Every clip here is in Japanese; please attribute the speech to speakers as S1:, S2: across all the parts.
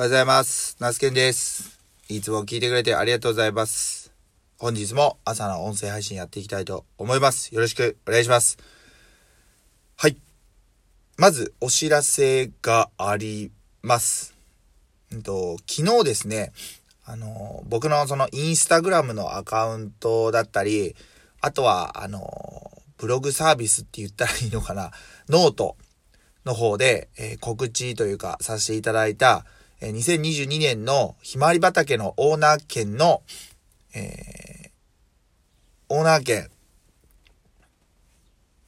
S1: おはようございます。ナスケンです。いつも聞いてくれてありがとうございます。本日も朝の音声配信やっていきたいと思います。よろしくお願いします。はい。まず、お知らせがあります。うんと、昨日ですね、あの、僕のそのインスタグラムのアカウントだったり、あとは、あの、ブログサービスって言ったらいいのかな、ノートの方で、えー告知というかさせていただいた、え2022年のひまわり畑のオーナー権の、えーオーナー権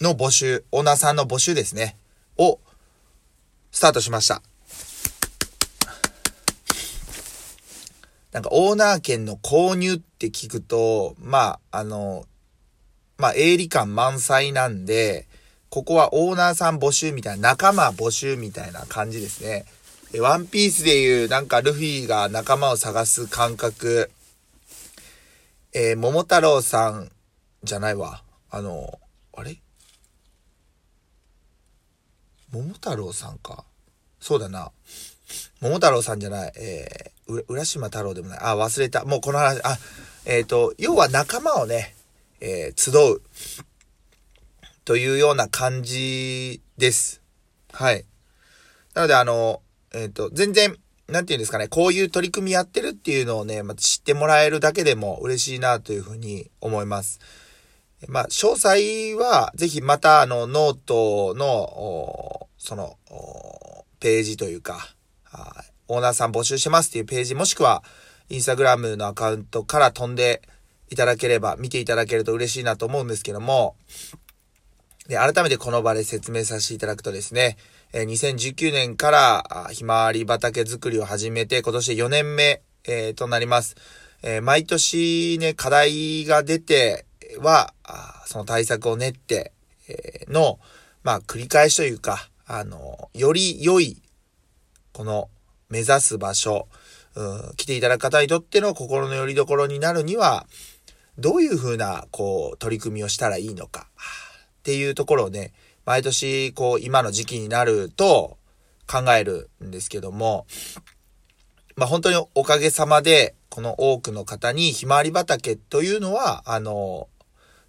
S1: の募集、オーナーさんの募集ですね、をスタートしました。なんかオーナー権の購入って聞くと、まあ、あの、まあ、営利感満載なんで、ここはオーナーさん募集みたいな、仲間募集みたいな感じですね。ワンピースでいう、なんかルフィが仲間を探す感覚。えー桃太郎さんじゃないわ。あの、あれ？桃太郎さんか。そうだな。桃太郎さんじゃない。えー、浦島太郎でもない。あ、忘れた。もうこの話、あ、えっ、と、要は仲間をね、えー集う。というような感じです。はい。なので、あの、えっ、と、全然、なんていうんですかね、こういう取り組みやってるっていうのをね、ま、知ってもらえるだけでも嬉しいなというふうに思います。まあ、詳細は、ぜひまた、あの、ノートの、その、ページというか、オーナーさん募集してますっていうページ、もしくは、インスタグラムのアカウントから飛んでいただければ、見ていただけると嬉しいなと思うんですけども、で、改めてこの場で説明させていただくとですね、え2019年から、ひまわり畑作りを始めて、今年で4年目、えとなります。え毎年ね、課題が出ては、その対策を練って、えの、まあ、繰り返しというか、あの、より良い、この、目指す場所、うん、来ていただく方にとっての心の拠り所になるには、どういうふうな、こう、取り組みをしたらいいのか、っていうところをね、毎年、こう、今の時期になると考えるんですけども、まあ本当におかげさまで、この多くの方にひまわり畑というのは、あの、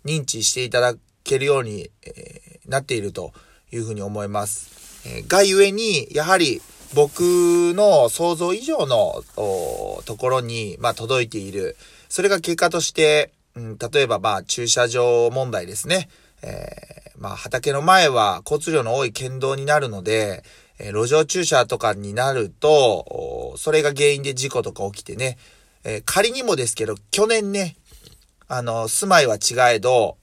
S1: 認知していただけるように、えーなっているというふうに思います。えーがゆえに、やはり僕の想像以上のところに、まあ、届いている。それが結果として、うん、例えばまあ駐車場問題ですね。えーまあ畑の前は交通量の多い県道になるので、え路上駐車とかになると、それが原因で事故とか起きてね、えー仮にもですけど、去年ね、あの、住まいは違えど、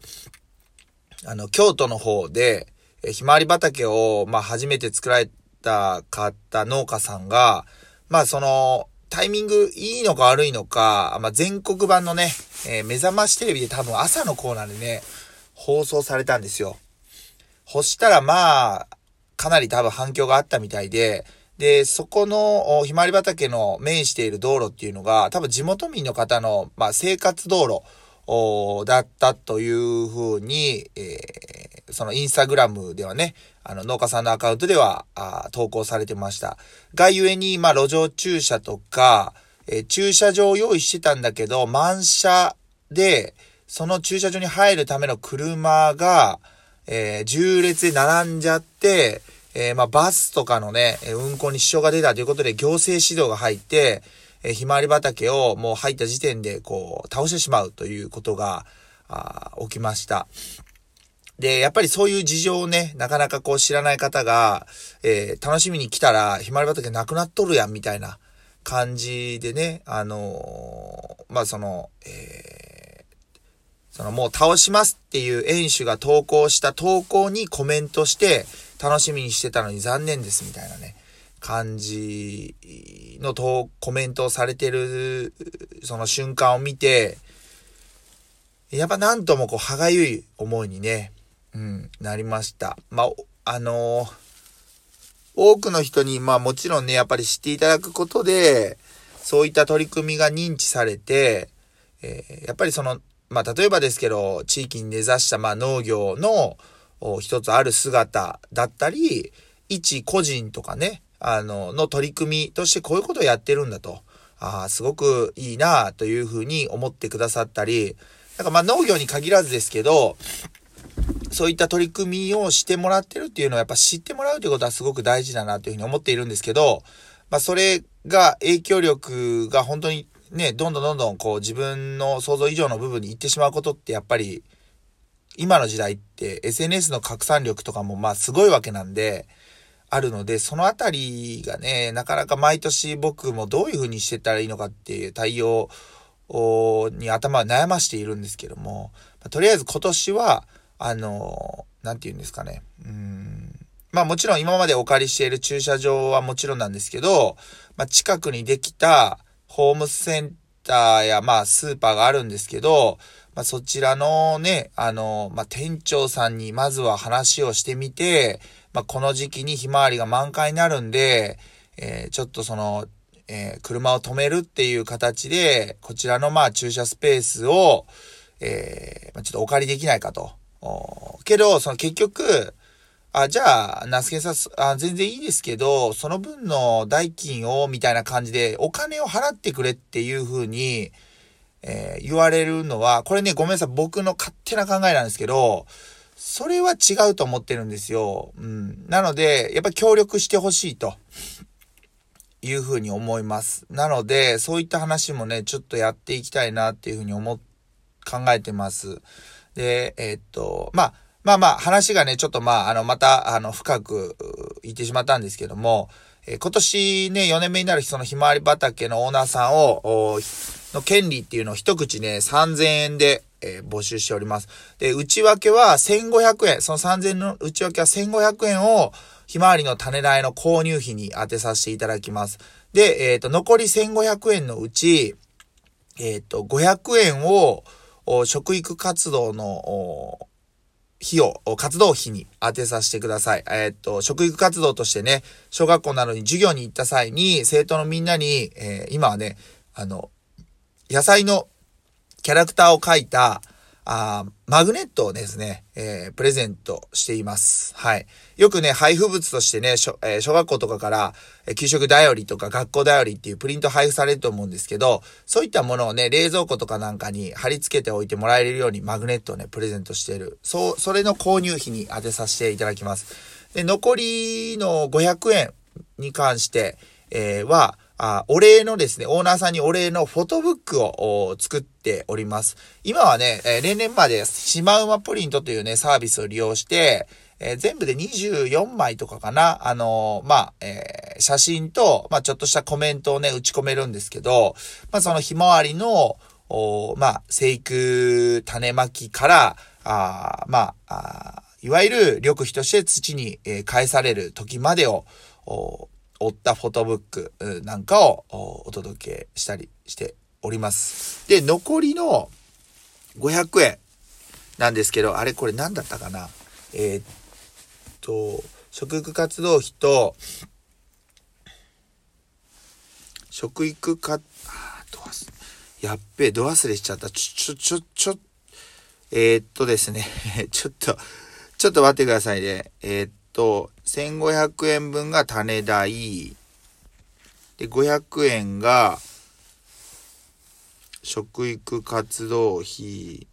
S1: あの、京都の方で、えひまわり畑を、まあ、初めて作られた方、農家さんが、まあ、その、タイミングいいのか悪いのか、まあ、全国版のね、えー目覚ましテレビで多分朝のコーナーでね、放送されたんですよ。そしたらまあ、かなり多分反響があったみたいで、で、そこのひまわり畑の面している道路っていうのが、多分地元民の方の、まあ、生活道路だったというふうに、えーそのインスタグラムではね、あの農家さんのアカウントではあ投稿されてました。がゆえに、まあ、路上駐車とか、えー駐車場を用意してたんだけど、満車で、その駐車場に入るための車が、えー、重列で並んじゃって、えーまあ、バスとかのね、運行に支障が出たということで行政指導が入って、えーひまわり畑をもう入った時点でこう倒してしまうということが、あ起きました。で、やっぱりそういう事情をね、なかなかこう知らない方が、えー楽しみに来たら、ひまわり畑なくなっとるやん、みたいな感じでね、あのーまあ、その、えそのもう倒しますっていう演手が投稿した投稿にコメントして、楽しみにしてたのに残念です、みたいなね、感じの投コメントをされてる、その瞬間を見て、やっぱなんともこう、歯がゆい思いにね、うん、なりました。まあ、あのー多くの人に、まあもちろんね、やっぱり知っていただくことで、そういった取り組みが認知されて、えーやっぱりその、まあ例えばですけど、地域に根ざした、まあ農業の一つある姿だったり、一個人とかね、あの、の取り組みとしてこういうことをやってるんだと。ああ、すごくいいなというふうに思ってくださったり、なんかまあ農業に限らずですけど、そういった取り組みをしてもらってるっていうのはやっぱ知ってもらうということはすごく大事だなというふうに思っているんですけど、まあそれが影響力が本当にね、どんどんどんどんこう自分の想像以上の部分に行ってしまうことってやっぱり今の時代って SNS の拡散力とかもまあすごいわけなんで、あるので、そのあたりがね、なかなか毎年僕もどういう風にしてたらいいのかっていう対応に頭を悩ましているんですけども、とりあえず今年は、あの、なんて言うんですかね。うん。まあもちろん今までお借りしている駐車場はもちろんなんですけど、まあ近くにできたホームセンターやまあスーパーがあるんですけど、まあそちらのね、あの、まあ店長さんにまずは話をしてみて、まあ、この時期にひまわりが満開になるんで、えー、ちょっとその、えー、車を止めるっていう形で、こちらのまあ駐車スペースを、えー、まあ、ちょっとお借りできないかと。けど、その結局、あ、じゃあ、ナスケさん、あ、全然いいですけど、その分の代金を、みたいな感じで、お金を払ってくれっていう風に、えー、言われるのは、これね、ごめんなさい、僕の勝手な考えなんですけど、それは違うと思ってるんですよ。うん。なので、やっぱ協力してほしいと。いうふうに思います。なので、そういった話もね、ちょっとやっていきたいなっていうふうに思、考えてます。で、えー、っと、まあ、まあまあ、話がね、ちょっとまあ、あの、また、あの、深く言ってしまったんですけども、えー、今年ね、4年目になるそのひまわり畑のオーナーさんを、の権利っていうのを一口ね、3000円で、えー、募集しております。で、内訳は1500円、その3000円の内訳は1500円を、ひまわりの種苗の購入費に当てさせていただきます。で、えっ、ー、と、残り1500円のうち、えっ、ー、と、500円を、食育活動の、費用、活動費に当てさせてください。えっ、と、食育活動としてね、小学校などに授業に行った際に、生徒のみんなに、え今はね、あの、野菜のキャラクターを描いた、あマグネットをですね、えー、プレゼントしています。はい。よくね、配布物としてね、小,、えー、小学校とかから、えー、給食だよりとか学校だよりっていうプリント配布されると思うんですけど、そういったものをね、冷蔵庫とかなんかに貼り付けておいてもらえるようにマグネットをね、プレゼントしている。そう、それの購入費に当てさせていただきます。で、残りの500円に関して、えー、は、あ、お礼のですね、オーナーさんにお礼のフォトブックを作っております。今はね、えー、例年までシマウマプリントというね、サービスを利用して、えー、全部で24枚とかかな。あのー、まあ、え、写真と、まあ、ちょっとしたコメントをね、打ち込めるんですけど、まあ、そのひまわりの、おまあ、生育種まきから、あまあ、いわゆる緑肥として土に、え、返される時までを、追ったフォトブックなんかをお届けしたりしております。で、残りの500円なんですけど、あれこれ何だったかな？えー、っと、食育活動費と、食育か、あド忘やっべえ、ド忘れしちゃった。ちょ、ちょ、ちょ、えー、っとですね、ちょっと、ちょっと待ってくださいね。えー、っと、1500円分が種代。で、500円が、食育活動費。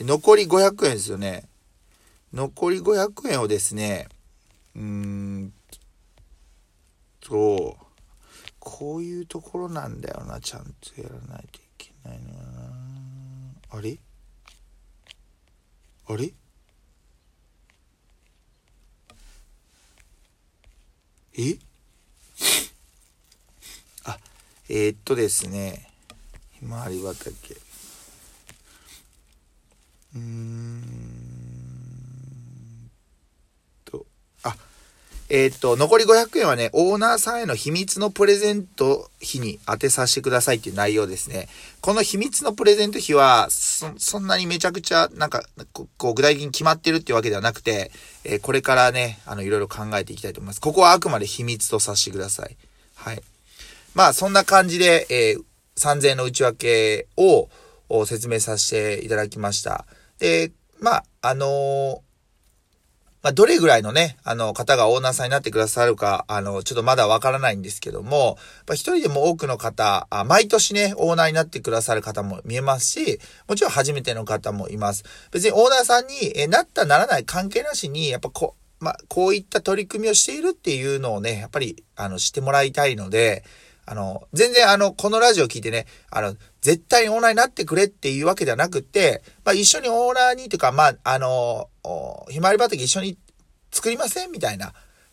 S1: 残り500円ですよね。残り500円をですね、うーんと、こういうところなんだよな、ちゃんとやらないといけないな。あれ？あれ？え？あ、えー、っとですね、ひまわり畑。うんと、あ、えー、っと、残り500円はね、オーナーさんへの秘密のプレゼント費に当てさせてくださいっていう内容ですね。この秘密のプレゼント費は、そ、そんなにめちゃくちゃ、なんか、こう、具体的に決まってるっていうわけではなくて、えー、これからね、あの、いろいろ考えていきたいと思います。ここはあくまで秘密とさせてください。はい。まあ、そんな感じで、えー、3000円の内訳を説明させていただきました。で、まあ、あのーまあ、どれぐらいのね、あの、方がオーナーさんになってくださるか、あの、ちょっとまだわからないんですけども、一人でも多くの方あ、毎年ね、オーナーになってくださる方も見えますし、もちろん初めての方もいます。別にオーナーさんに、えなったならない関係なしに、やっぱこう、まあ、こういった取り組みをしているっていうのをね、やっぱり、あの、知ってもらいたいので、あの、全然あの、このラジオ聞いてね、あの、絶対にオーナーになってくれっていうわけではなくて、まあ一緒にオーナーにというか、まあ、あの、ひまわり畑一緒に作りません？みたいな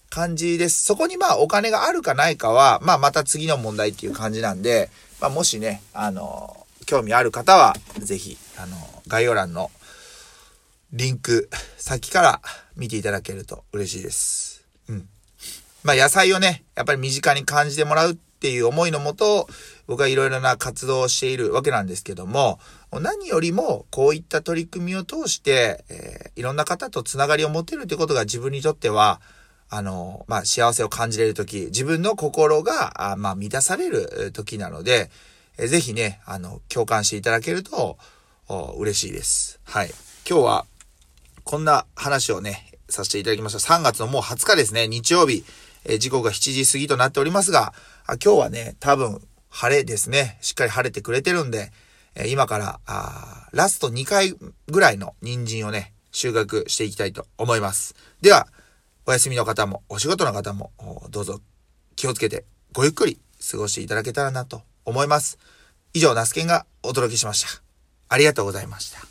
S1: 感じです。そこにまあお金があるかないかは、まあまた次の問題っていう感じなんで、まあもしね、あの、興味ある方は、ぜひ、あの、概要欄のリンク先から見ていただけると嬉しいです。うん。まあ野菜をね、やっぱり身近に感じてもらうっっていう思いのもと、僕はいろいろな活動をしているわけなんですけども、何よりもこういった取り組みを通して、えー、いろんな方とつながりを持てるということが自分にとっては、あの、まあ、幸せを感じれるとき、自分の心が、あまあ、満たされる時なので、えー、ぜひね、あの、共感していただけると、嬉しいです。はい。今日は、こんな話をね、させていただきました。3月のもう20日ですね、日曜日、えー、時刻が7時過ぎとなっておりますが、あ今日はね、多分、晴れですね。しっかり晴れてくれてるんで、え今から、あラスト2回ぐらいの人参をね、収穫していきたいと思います。では、お休みの方も、お仕事の方も、どうぞ気をつけて、ごゆっくり過ごしていただけたらなと思います。以上、ナスケンがお届けしました。ありがとうございました。